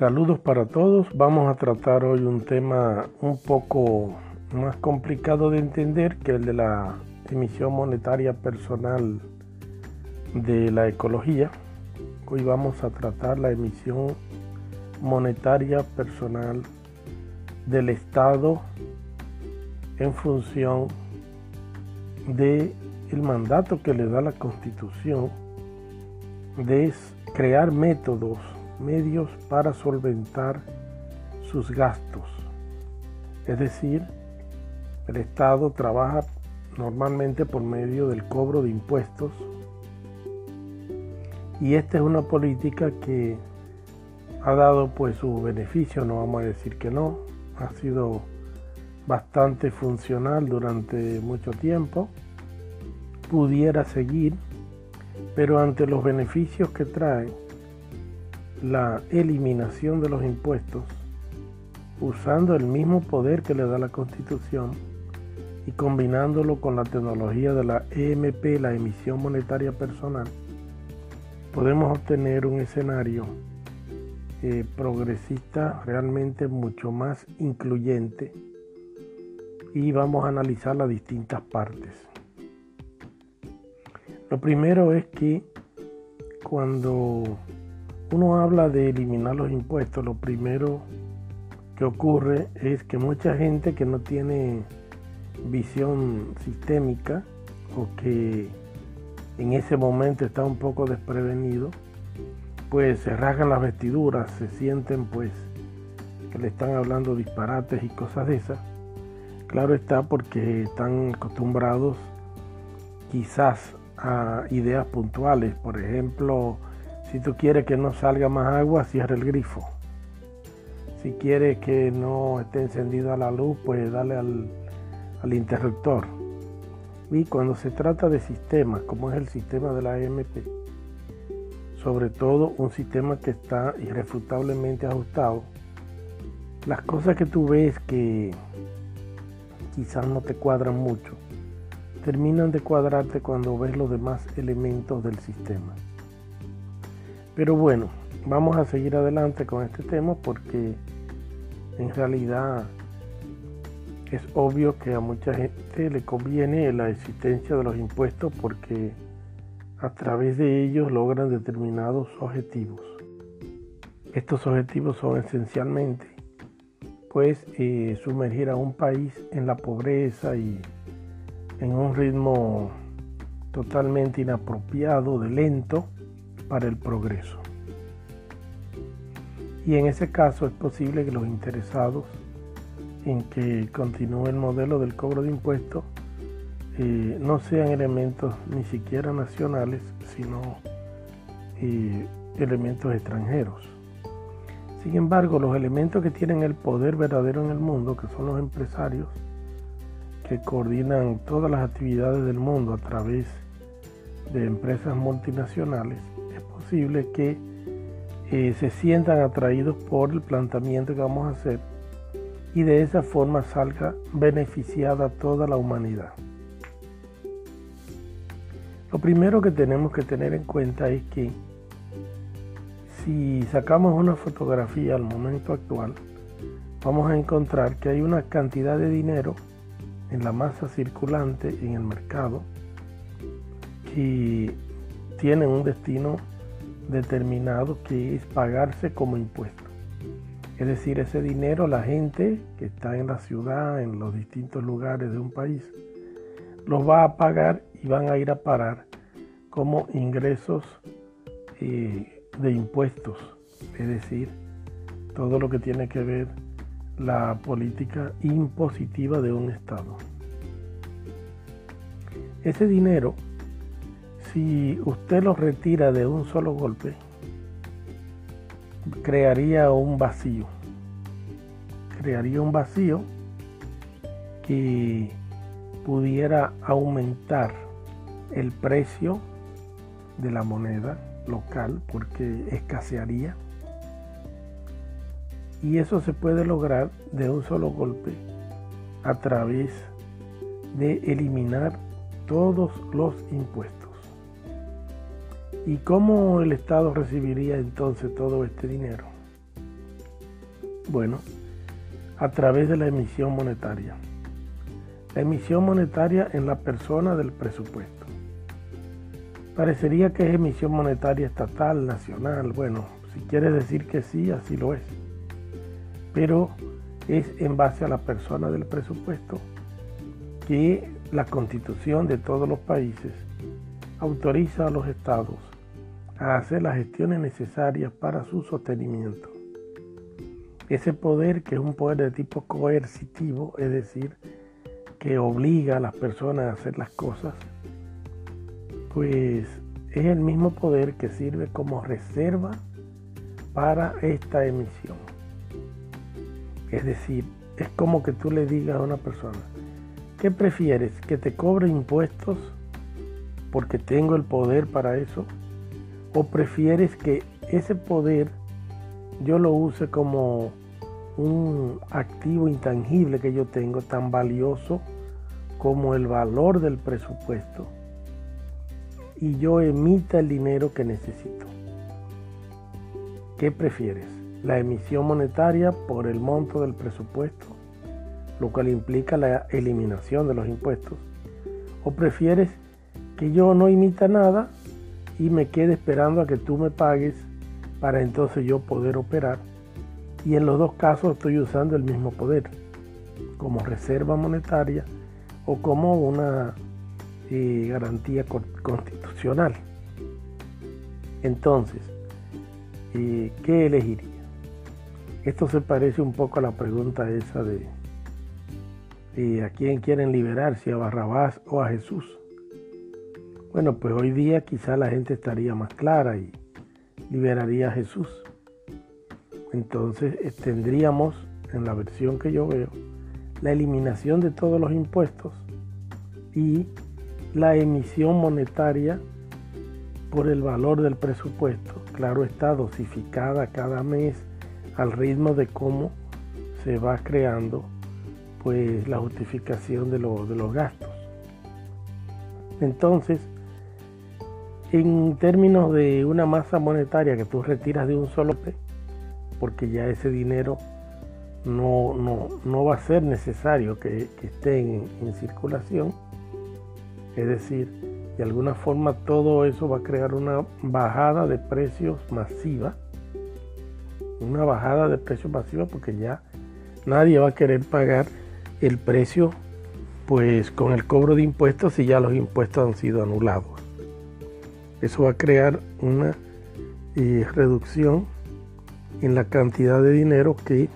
Saludos para todos. Vamos a tratar hoy un tema un poco más complicado de entender que el de la emisión monetaria personal de la ecología. Hoy vamos a tratar la emisión monetaria personal del Estado en función de el mandato que le da la Constitución de crear métodos, medios para solventar sus gastos. Es decir, el Estado trabaja normalmente por medio del cobro de impuestos y esta es una política que ha dado pues su beneficio, no vamos a decir que no, ha sido bastante funcional durante mucho tiempo, pudiera seguir, pero ante los beneficios que trae la eliminación de los impuestos, usando el mismo poder que le da la Constitución y combinándolo con la tecnología de la EMP, la emisión monetaria personal, podemos obtener un escenario eh, progresista realmente mucho más incluyente y vamos a analizar las distintas partes. Lo primero es que cuando uno habla de eliminar los impuestos, lo primero que ocurre es que mucha gente que no tiene visión sistémica o que en ese momento está un poco desprevenido, pues se rasgan las vestiduras, se sienten pues que le están hablando disparates y cosas de esas. Claro está porque están acostumbrados quizás a ideas puntuales. Por ejemplo, si tú quieres que no salga más agua, cierra el grifo. Si quieres que no esté encendida la luz, pues dale al, interruptor. Y cuando se trata de sistemas, como es el sistema de la AMP, sobre todo un sistema que está irrefutablemente ajustado, las cosas que tú ves que quizás no te cuadran mucho, terminan de cuadrarte cuando ves los demás elementos del sistema. Pero bueno, vamos a seguir adelante con este tema porque en realidad es obvio que a mucha gente le conviene la existencia de los impuestos porque a través de ellos logran determinados objetivos. Estos objetivos son esencialmente pues eh, sumergir a un país en la pobreza y en un ritmo totalmente inapropiado, de lento para el progreso. Y en ese caso es posible que los interesados en que continúe el modelo del cobro de impuestos eh, no sean elementos ni siquiera nacionales, sino eh, elementos extranjeros. Sin embargo, los elementos que tienen el poder verdadero en el mundo, que son los empresarios, que coordinan todas las actividades del mundo a través de empresas multinacionales, es que eh, se sientan atraídos por el planteamiento que vamos a hacer y de esa forma salga beneficiada toda la humanidad. Lo primero que tenemos que tener en cuenta es que si sacamos una fotografía al momento actual, vamos a encontrar que hay una cantidad de dinero en la masa circulante en el mercado que tiene un destino determinado que es pagarse como impuesto. Es decir, ese dinero la gente que está en la ciudad, en los distintos lugares de un país, los va a pagar y van a ir a parar como ingresos eh, de impuestos. Es decir, todo lo que tiene que ver la política impositiva de un Estado. Ese dinero, si usted lo retira de un solo golpe, crearía un vacío. Crearía un vacío que pudiera aumentar el precio de la moneda local porque escasearía. Y eso se puede lograr de un solo golpe a través de eliminar todos los impuestos. ¿Y cómo el Estado recibiría entonces todo este dinero? Bueno, a través de la emisión monetaria. La emisión monetaria en la persona del presupuesto. Parecería que es emisión monetaria estatal, nacional. Bueno, si quieres decir que sí, así lo es. Pero es en base a la persona del presupuesto que la constitución de todos los países autoriza a los estados a hacer las gestiones necesarias para su sostenimiento. Ese poder, que es un poder de tipo coercitivo, es decir, que obliga a las personas a hacer las cosas, pues es el mismo poder que sirve como reserva para esta emisión. Es decir, es como que tú le digas a una persona, ¿qué prefieres? ¿Que te cobre impuestos porque tengo el poder para eso? ¿O prefieres que ese poder yo lo use como un activo intangible que yo tengo tan valioso como el valor del presupuesto y yo emita el dinero que necesito. ¿Qué prefieres? ¿La emisión monetaria por el monto del presupuesto, lo cual implica la eliminación de los impuestos? ¿O prefieres que yo no imita nada y me quede esperando a que tú me pagues para entonces yo poder operar? Y en los dos casos estoy usando el mismo poder, como reserva monetaria o como una eh, garantía constitucional. Entonces, eh, ¿qué elegiría? Esto se parece un poco a la pregunta esa de eh, ¿a quién quieren liberar? Si a Barrabás o a Jesús. Bueno, pues hoy día quizá la gente estaría más clara y liberaría a Jesús. Entonces tendríamos, en la versión que yo veo, la eliminación de todos los impuestos y la emisión monetaria por el valor del presupuesto. Claro está, dosificada cada mes al ritmo de cómo se va creando pues la justificación de, de los gastos. Entonces, en términos de una masa monetaria que tú retiras de un solo porque ya ese dinero no, no, va a ser necesario que, esté en circulación, es decir, de alguna forma todo eso va a crear una bajada de precios masiva. Una bajada de precios masiva porque ya nadie va a querer pagar el precio pues con el cobro de impuestos si ya los impuestos han sido anulados. Eso va a crear una eh, reducción en la cantidad de dinero que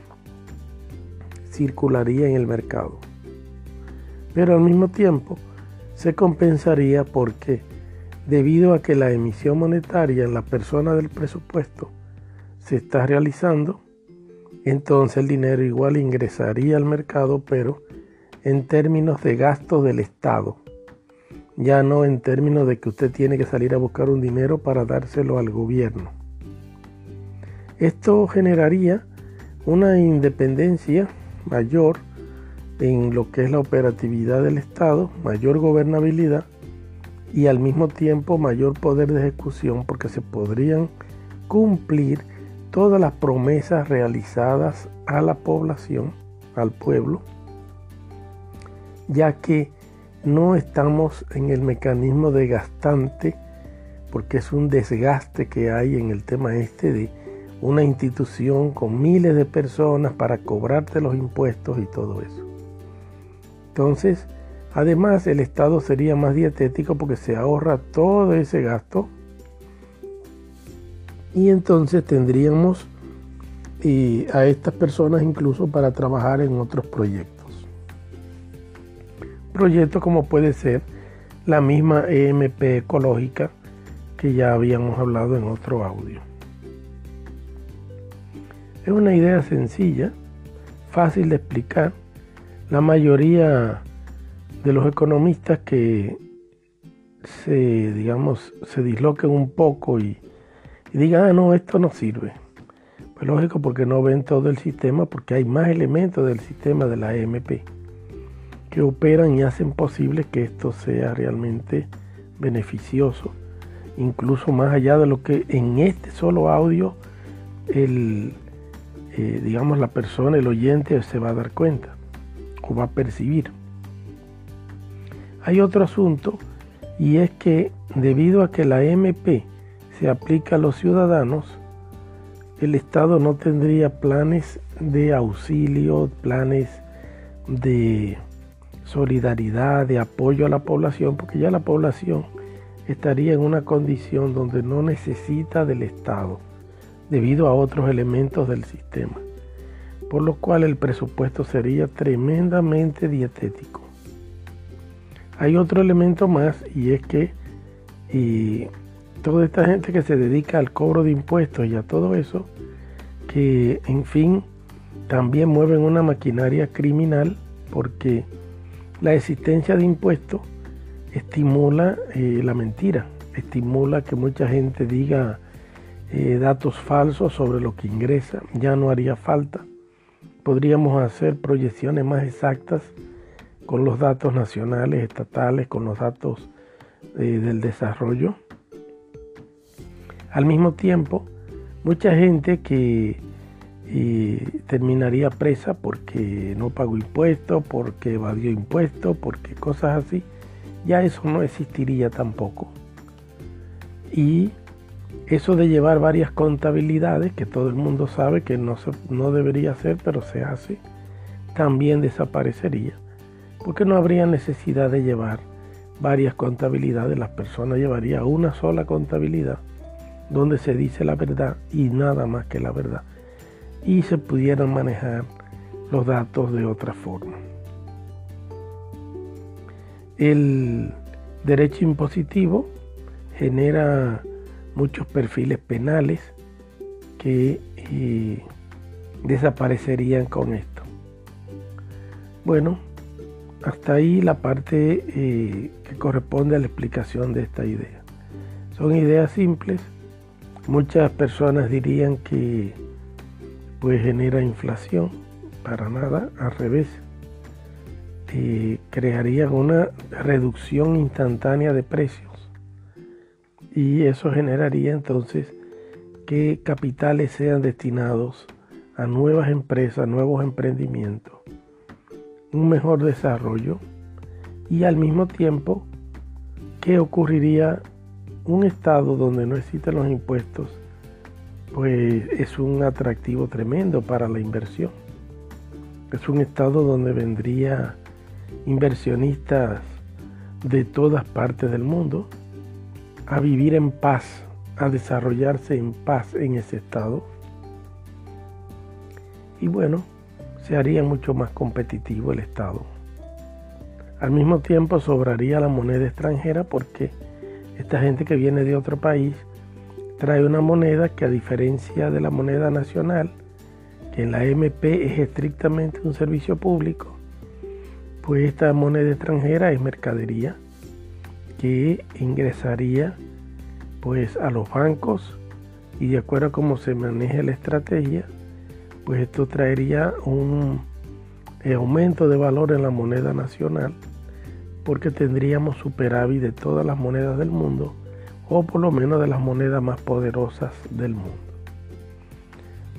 circularía en el mercado. Pero al mismo tiempo, se compensaría porque debido a que la emisión monetaria en la persona del presupuesto se está realizando, entonces el dinero igual ingresaría al mercado, pero en términos de gasto del Estado, ya no en términos de que usted tiene que salir a buscar un dinero para dárselo al gobierno. Esto generaría una independencia mayor en lo que es la operatividad del Estado, mayor gobernabilidad y al mismo tiempo mayor poder de ejecución porque se podrían cumplir todas las promesas realizadas a la población, al pueblo, ya que no estamos en el mecanismo de gastante, porque es un desgaste que hay en el tema este de una institución con miles de personas para cobrarte los impuestos y todo eso. Entonces, además el Estado sería más dietético porque se ahorra todo ese gasto y entonces tendríamos a estas personas incluso para trabajar en otros proyectos. Proyectos como puede ser la misma EMP ecológica que ya habíamos hablado en otro audio. Es una idea sencilla, fácil de explicar la mayoría de los economistas que se, digamos, se disloquen un poco y, digan, ah, no, esto no sirve. Pues lógico, porque no ven todo el sistema, porque hay más elementos del sistema de la EMP que operan y hacen posible que esto sea realmente beneficioso, incluso más allá de lo que en este solo audio el, eh, digamos, la persona, el oyente, se va a dar cuenta o va a percibir. Hay otro asunto y es que debido a que la MP se aplica a los ciudadanos, el Estado no tendría planes de auxilio, planes de solidaridad, de apoyo a la población, porque ya la población estaría en una condición donde no necesita del Estado debido a otros elementos del sistema, por lo cual el presupuesto sería tremendamente dietético. Hay otro elemento más y es que y toda esta gente que se dedica al cobro de impuestos y a todo eso, que en fin también mueven una maquinaria criminal porque la existencia de impuestos estimula eh, la mentira, estimula que mucha gente diga eh, datos falsos sobre lo que ingresa, ya no haría falta. Podríamos hacer proyecciones más exactas con los datos nacionales, estatales, con los datos eh, del desarrollo. Al mismo tiempo, mucha gente que terminaría presa porque no pagó impuestos, porque evadió impuestos, porque cosas así, ya eso no existiría tampoco. Y eso de llevar varias contabilidades, que todo el mundo sabe que no, no debería hacer, pero se hace, también desaparecería, porque no habría necesidad de llevar varias contabilidades, las personas llevaría una sola contabilidad donde se dice la verdad y nada más que la verdad, y se pudieran manejar los datos de otra forma. El derecho impositivo genera muchos perfiles penales que eh, desaparecerían con esto. Bueno, hasta ahí la parte eh, que corresponde a la explicación de esta idea. Son ideas simples. Muchas personas dirían que pues genera inflación. Para nada, al revés crearían una reducción instantánea de precios y eso generaría entonces que capitales sean destinados a nuevas empresas, nuevos emprendimientos, un mejor desarrollo y al mismo tiempo que ocurriría un estado donde no existen los impuestos, pues es un atractivo tremendo para la inversión. Es un estado donde vendría inversionistas de todas partes del mundo a vivir en paz, a desarrollarse en paz en ese estado. Y bueno, se haría mucho más competitivo el Estado. Al mismo tiempo sobraría la moneda extranjera porque esta gente que viene de otro país trae una moneda que a diferencia de la moneda nacional, que en la MP es estrictamente un servicio público, pues esta moneda extranjera es mercadería que ingresaría pues a los bancos y de acuerdo a cómo se maneja la estrategia, pues esto traería un eh, aumento de valor en la moneda nacional porque tendríamos superávit de todas las monedas del mundo o por lo menos de las monedas más poderosas del mundo.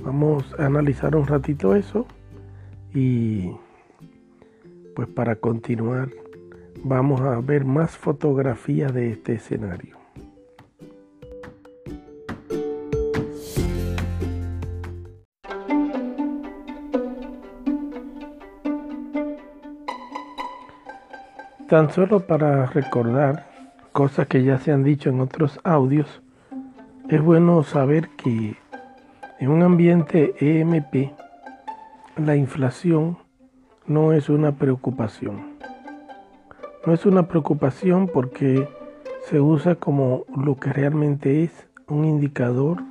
Vamos a analizar un ratito eso y pues para continuar vamos a ver más fotografías de este escenario. Tan solo para recordar cosas que ya se han dicho en otros audios, es bueno saber que en un ambiente EMP la inflación no es una preocupación. No es una preocupación porque se usa como lo que realmente es un indicador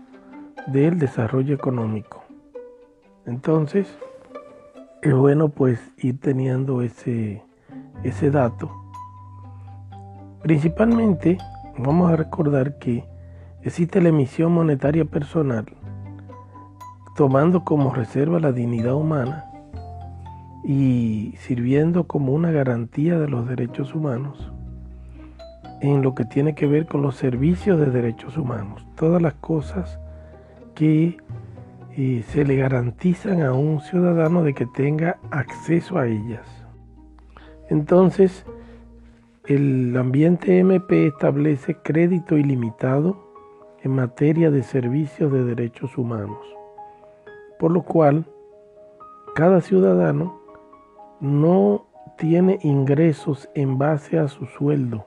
del desarrollo económico. Entonces, es bueno pues ir teniendo ese, ese dato. Principalmente, vamos a recordar que existe la emisión monetaria personal, tomando como reserva la dignidad humana y sirviendo como una garantía de los derechos humanos en lo que tiene que ver con los servicios de derechos humanos, todas las cosas que y se le garantizan a un ciudadano de que tenga acceso a ellas. Entonces, el ambiente MP establece crédito ilimitado en materia de servicios de derechos humanos, por lo cual cada ciudadano no tiene ingresos en base a su sueldo.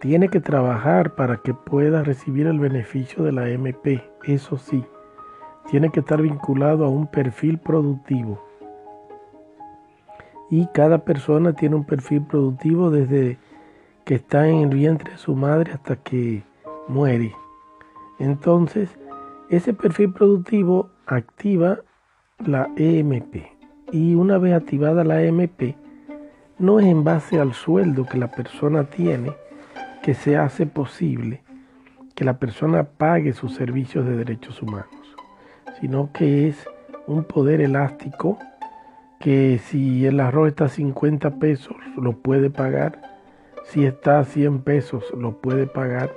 Tiene que trabajar para que pueda recibir el beneficio de la MP, eso sí, tiene que estar vinculado a un perfil productivo. Y cada persona tiene un perfil productivo desde que está en el vientre de su madre hasta que muere. Entonces, ese perfil productivo activa la EMP. Y una vez activada la EMP, no es en base al sueldo que la persona tiene que se hace posible que la persona pague sus servicios de derechos humanos sino que es un poder elástico que si el arroz está a 50 pesos lo puede pagar, si está a 100 pesos lo puede pagar,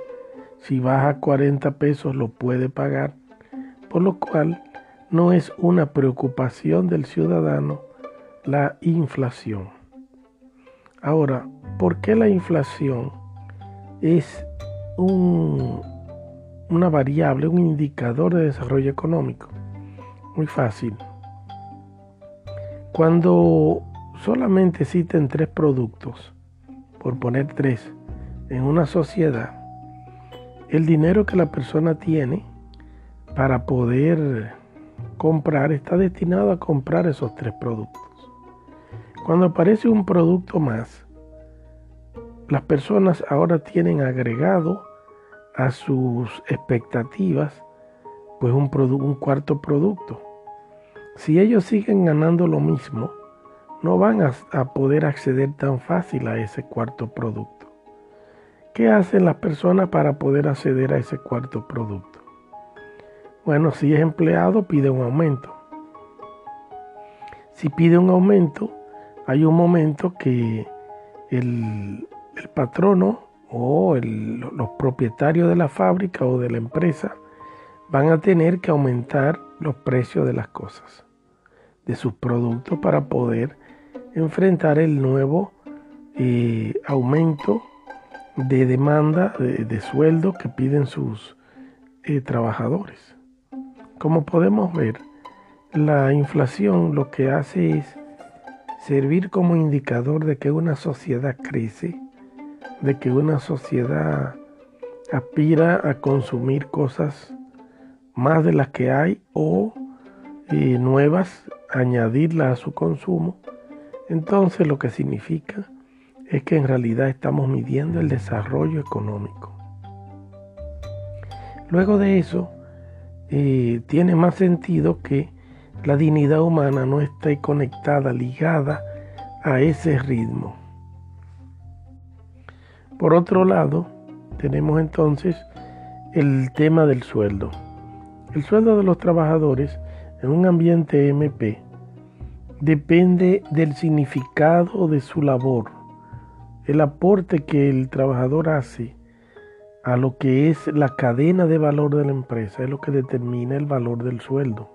si baja a 40 pesos lo puede pagar, por lo cual no es una preocupación del ciudadano la inflación. Ahora, ¿por qué la inflación es un, una variable, un indicador de desarrollo económico? Muy fácil. Cuando solamente existen tres productos, por poner tres, en una sociedad, el dinero que la persona tiene para poder comprar está destinado a comprar esos tres productos. Cuando aparece un producto más, las personas ahora tienen agregado a sus expectativas pues un, un cuarto producto. Si ellos siguen ganando lo mismo, no van a, poder acceder tan fácil a ese cuarto producto. ¿Qué hacen las personas para poder acceder a ese cuarto producto? Bueno, si es empleado, pide un aumento. Si pide un aumento, hay un momento que el, el patrono o los propietarios de la fábrica o de la empresa van a tener que aumentar los precios de las cosas, de sus productos para poder enfrentar el nuevo eh, aumento de demanda de, sueldo que piden sus eh, trabajadores. Como podemos ver, la inflación lo que hace es servir como indicador de que una sociedad crece, de que una sociedad aspira a consumir cosas más de las que hay o eh, nuevas, añadirlas a su consumo, entonces lo que significa es que en realidad estamos midiendo el desarrollo económico. Luego de eso, eh, tiene más sentido que la dignidad humana no esté conectada, ligada a ese ritmo. Por otro lado, tenemos entonces el tema del sueldo. El sueldo de los trabajadores en un ambiente MP depende del significado de su labor, el aporte que el trabajador hace a lo que es la cadena de valor de la empresa, es lo que determina el valor del sueldo.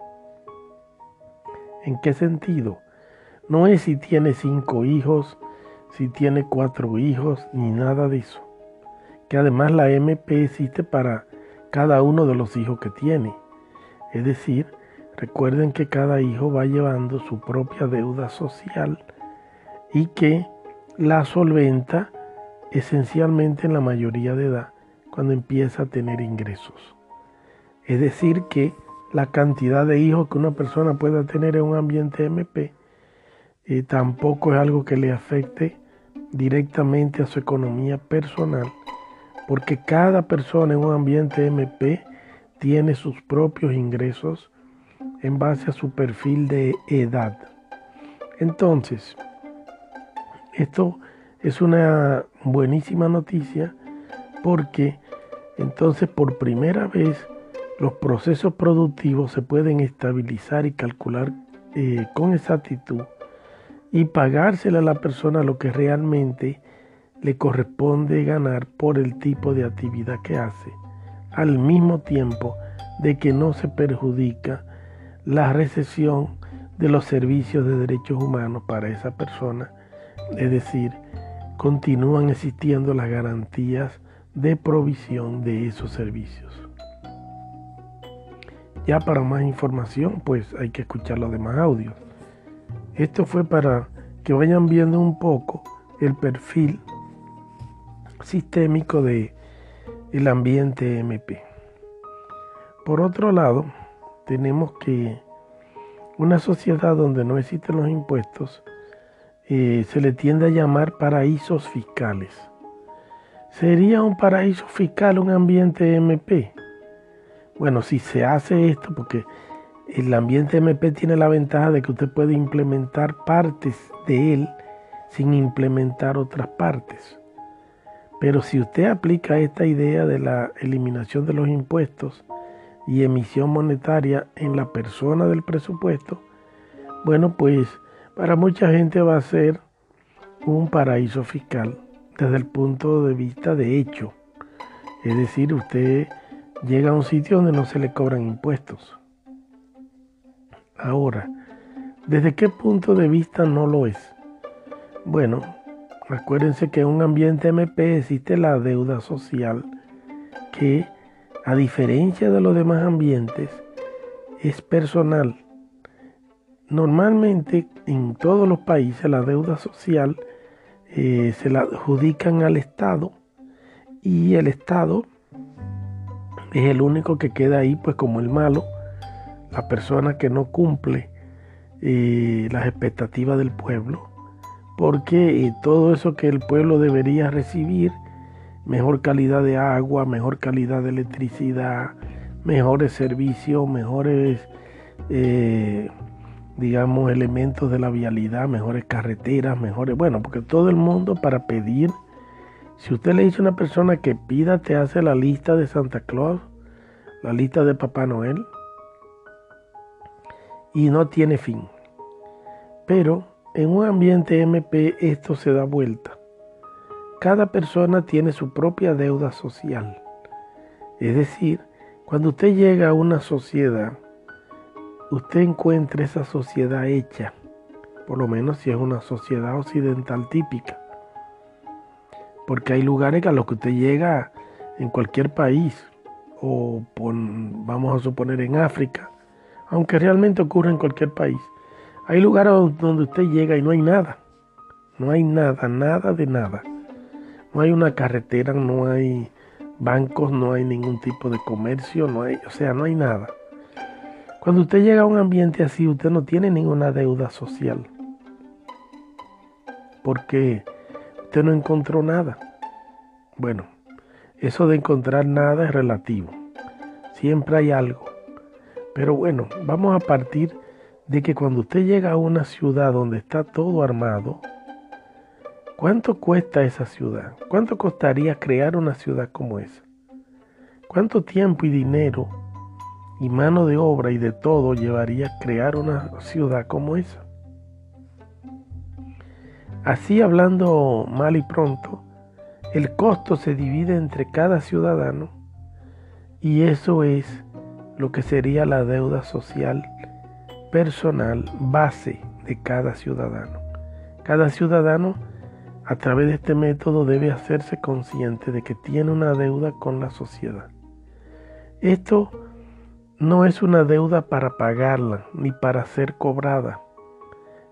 ¿En qué sentido? No es si tiene cinco hijos, si tiene cuatro hijos, ni nada de eso. Que además la MP existe para cada uno de los hijos que tiene. Es decir, recuerden que cada hijo va llevando su propia deuda social y que la solventa esencialmente en la mayoría de edad cuando empieza a tener ingresos. Es decir, que la cantidad de hijos que una persona pueda tener en un ambiente MP eh, tampoco es algo que le afecte directamente a su economía personal, porque cada persona en un ambiente MP tiene sus propios ingresos en base a su perfil de edad. Entonces, esto es una buenísima noticia porque entonces por primera vez los procesos productivos se pueden estabilizar y calcular eh, con exactitud y pagársela a la persona lo que realmente le corresponde ganar por el tipo de actividad que hace al mismo tiempo de que no se perjudica la recesión de los servicios de derechos humanos para esa persona, es decir, continúan existiendo las garantías de provisión de esos servicios. Ya para más información, pues hay que escuchar los demás audios. Esto fue para que vayan viendo un poco el perfil sistémico de el ambiente MP. Por otro lado, tenemos que una sociedad donde no existen los impuestos eh, se le tiende a llamar paraísos fiscales. ¿Sería un paraíso fiscal un ambiente MP? Bueno, si se hace esto, porque el ambiente MP tiene la ventaja de que usted puede implementar partes de él sin implementar otras partes. Pero si usted aplica esta idea de la eliminación de los impuestos y emisión monetaria en la persona del presupuesto, bueno, pues para mucha gente va a ser un paraíso fiscal desde el punto de vista de hecho. Es decir, usted llega a un sitio donde no se le cobran impuestos. Ahora, ¿desde qué punto de vista no lo es? Bueno, acuérdense que en un ambiente MP existe la deuda social que, a diferencia de los demás ambientes, es personal. Normalmente en todos los países la deuda social eh, se la adjudican al Estado y el Estado es el único que queda ahí pues como el malo, la persona que no cumple eh, las expectativas del pueblo, porque todo eso que el pueblo debería recibir, mejor calidad de agua, mejor calidad de electricidad, mejores servicios, mejores, eh, digamos, elementos de la vialidad, mejores carreteras, mejores, bueno, porque todo el mundo para pedir si usted le dice a una persona que pida, te hace la lista de Santa Claus, la lista de Papá Noel, y no tiene fin. Pero en un ambiente MP esto se da vuelta. Cada persona tiene su propia deuda social. Es decir, cuando usted llega a una sociedad, usted encuentra esa sociedad hecha, por lo menos si es una sociedad occidental típica porque hay lugares a los que usted llega en cualquier país, o vamos a suponer en África, aunque realmente ocurre en cualquier país. Hay lugares donde usted llega y no hay nada, no hay nada, nada de nada. No hay una carretera, no hay bancos, no hay ningún tipo de comercio, no hay, o sea, no hay nada. Cuando usted llega a un ambiente así, usted no tiene ninguna deuda social. Porque usted no encontró nada. Bueno, eso de encontrar nada es relativo. Siempre hay algo. Pero bueno, vamos a partir de que cuando usted llega a una ciudad donde está todo armado, ¿cuánto cuesta esa ciudad? ¿Cuánto costaría crear una ciudad como esa? ¿Cuánto tiempo y dinero y mano de obra y de todo llevaría crear una ciudad como esa? Así hablando mal y pronto, el costo se divide entre cada ciudadano y eso es lo que sería la deuda social personal base de cada ciudadano. Cada ciudadano a través de este método debe hacerse consciente de que tiene una deuda con la sociedad. Esto no es una deuda para pagarla ni para ser cobrada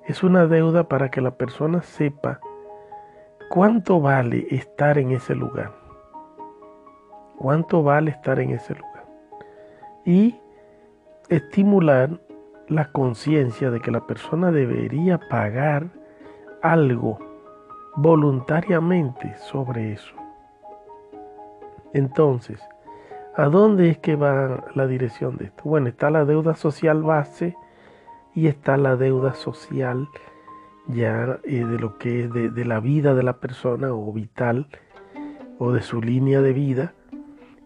es una deuda para que la persona sepa cuánto vale estar en ese lugar. Cuánto vale estar en ese lugar. Y estimular la conciencia de que la persona debería pagar algo voluntariamente sobre eso. Entonces, ¿a dónde es que va la dirección de esto? Bueno, está la deuda social base y está la deuda social ya eh, de lo que es de, la vida de la persona o vital o de su línea de vida,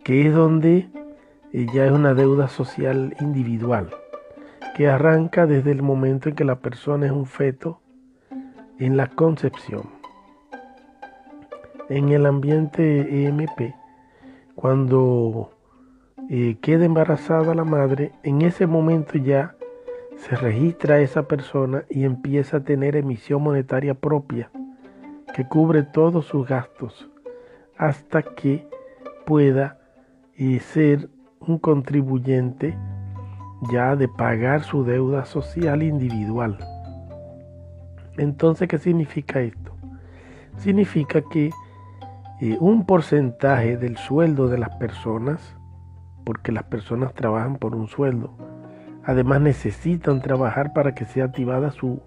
que es donde eh, ya es una deuda social individual, que arranca desde el momento en que la persona es un feto en la concepción. En el ambiente EMP, cuando eh, queda embarazada la madre, en ese momento ya se registra esa persona y empieza a tener emisión monetaria propia que cubre todos sus gastos hasta que pueda eh, ser un contribuyente ya de pagar su deuda social individual. Entonces, ¿qué significa esto? Significa que eh, un porcentaje del sueldo de las personas, porque las personas trabajan por un sueldo, además necesitan trabajar para que sea activada su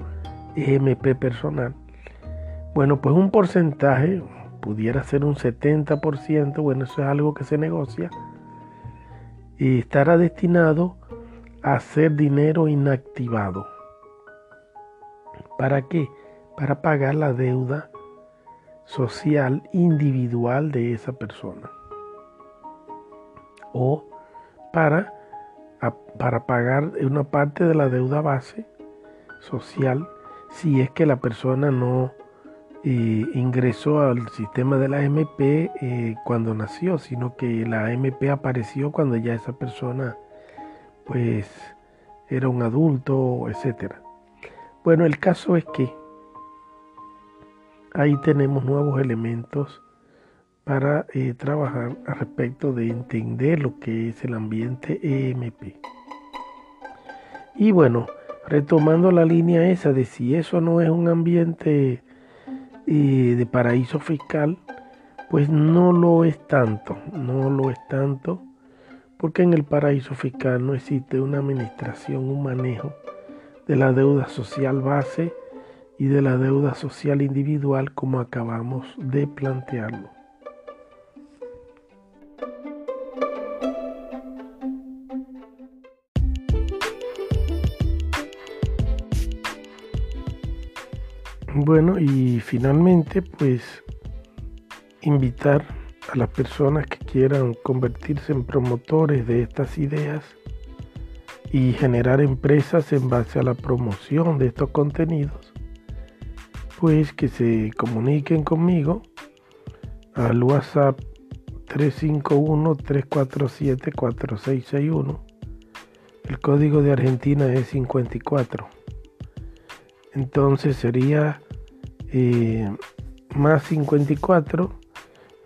EMP personal. Bueno, pues un porcentaje, pudiera ser un 70%, bueno, eso es algo que se negocia, y estará destinado a ser dinero inactivado. ¿Para qué? Para pagar la deuda social individual de esa persona. O para, para pagar una parte de la deuda base social si es que la persona no eh, ingresó al sistema de la AMP eh, cuando nació, sino que la AMP apareció cuando ya esa persona pues era un adulto, etcétera. Bueno, el caso es que ahí tenemos nuevos elementos para eh, trabajar al respecto de entender lo que es el ambiente EMP. Y bueno, retomando la línea esa de si eso no es un ambiente eh, de paraíso fiscal, pues no lo es tanto, no lo es tanto, porque en el paraíso fiscal no existe una administración, un manejo de la deuda social base y de la deuda social individual como acabamos de plantearlo. Bueno, y finalmente, pues invitar a las personas que quieran convertirse en promotores de estas ideas y generar empresas en base a la promoción de estos contenidos, pues que se comuniquen conmigo al WhatsApp 351-347-4661. El código de Argentina es 54. Entonces sería eh, más 54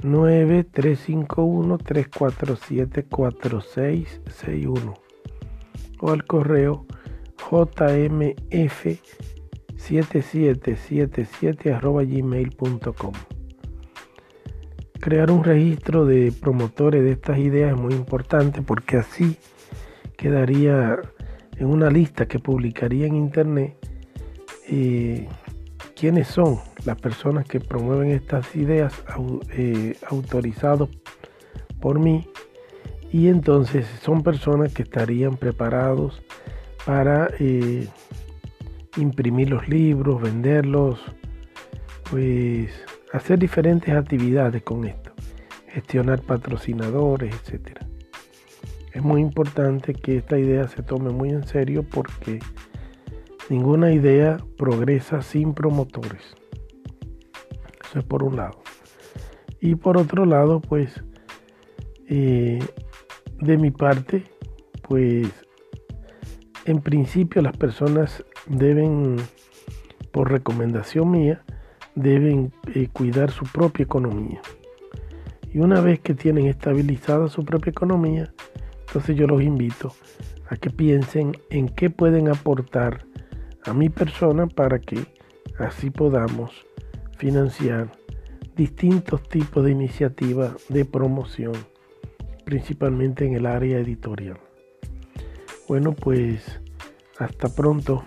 9351 347 4661 o al correo jmf7777 gmail.com. Crear un registro de promotores de estas ideas es muy importante porque así quedaría en una lista que publicaría en internet eh, quiénes son las personas que promueven estas ideas eh, autorizados por mí y entonces son personas que estarían preparados para eh, imprimir los libros, venderlos, pues hacer diferentes actividades con esto, gestionar patrocinadores, etc. Es muy importante que esta idea se tome muy en serio porque ninguna idea progresa sin promotores. Eso es por un lado. Y por otro lado, pues eh, de mi parte, pues en principio las personas deben, por recomendación mía, deben eh, cuidar su propia economía. Y una vez que tienen estabilizada su propia economía, entonces yo los invito a que piensen en qué pueden aportar a mi persona para que así podamos financiar distintos tipos de iniciativas de promoción principalmente en el área editorial. Bueno, pues hasta pronto.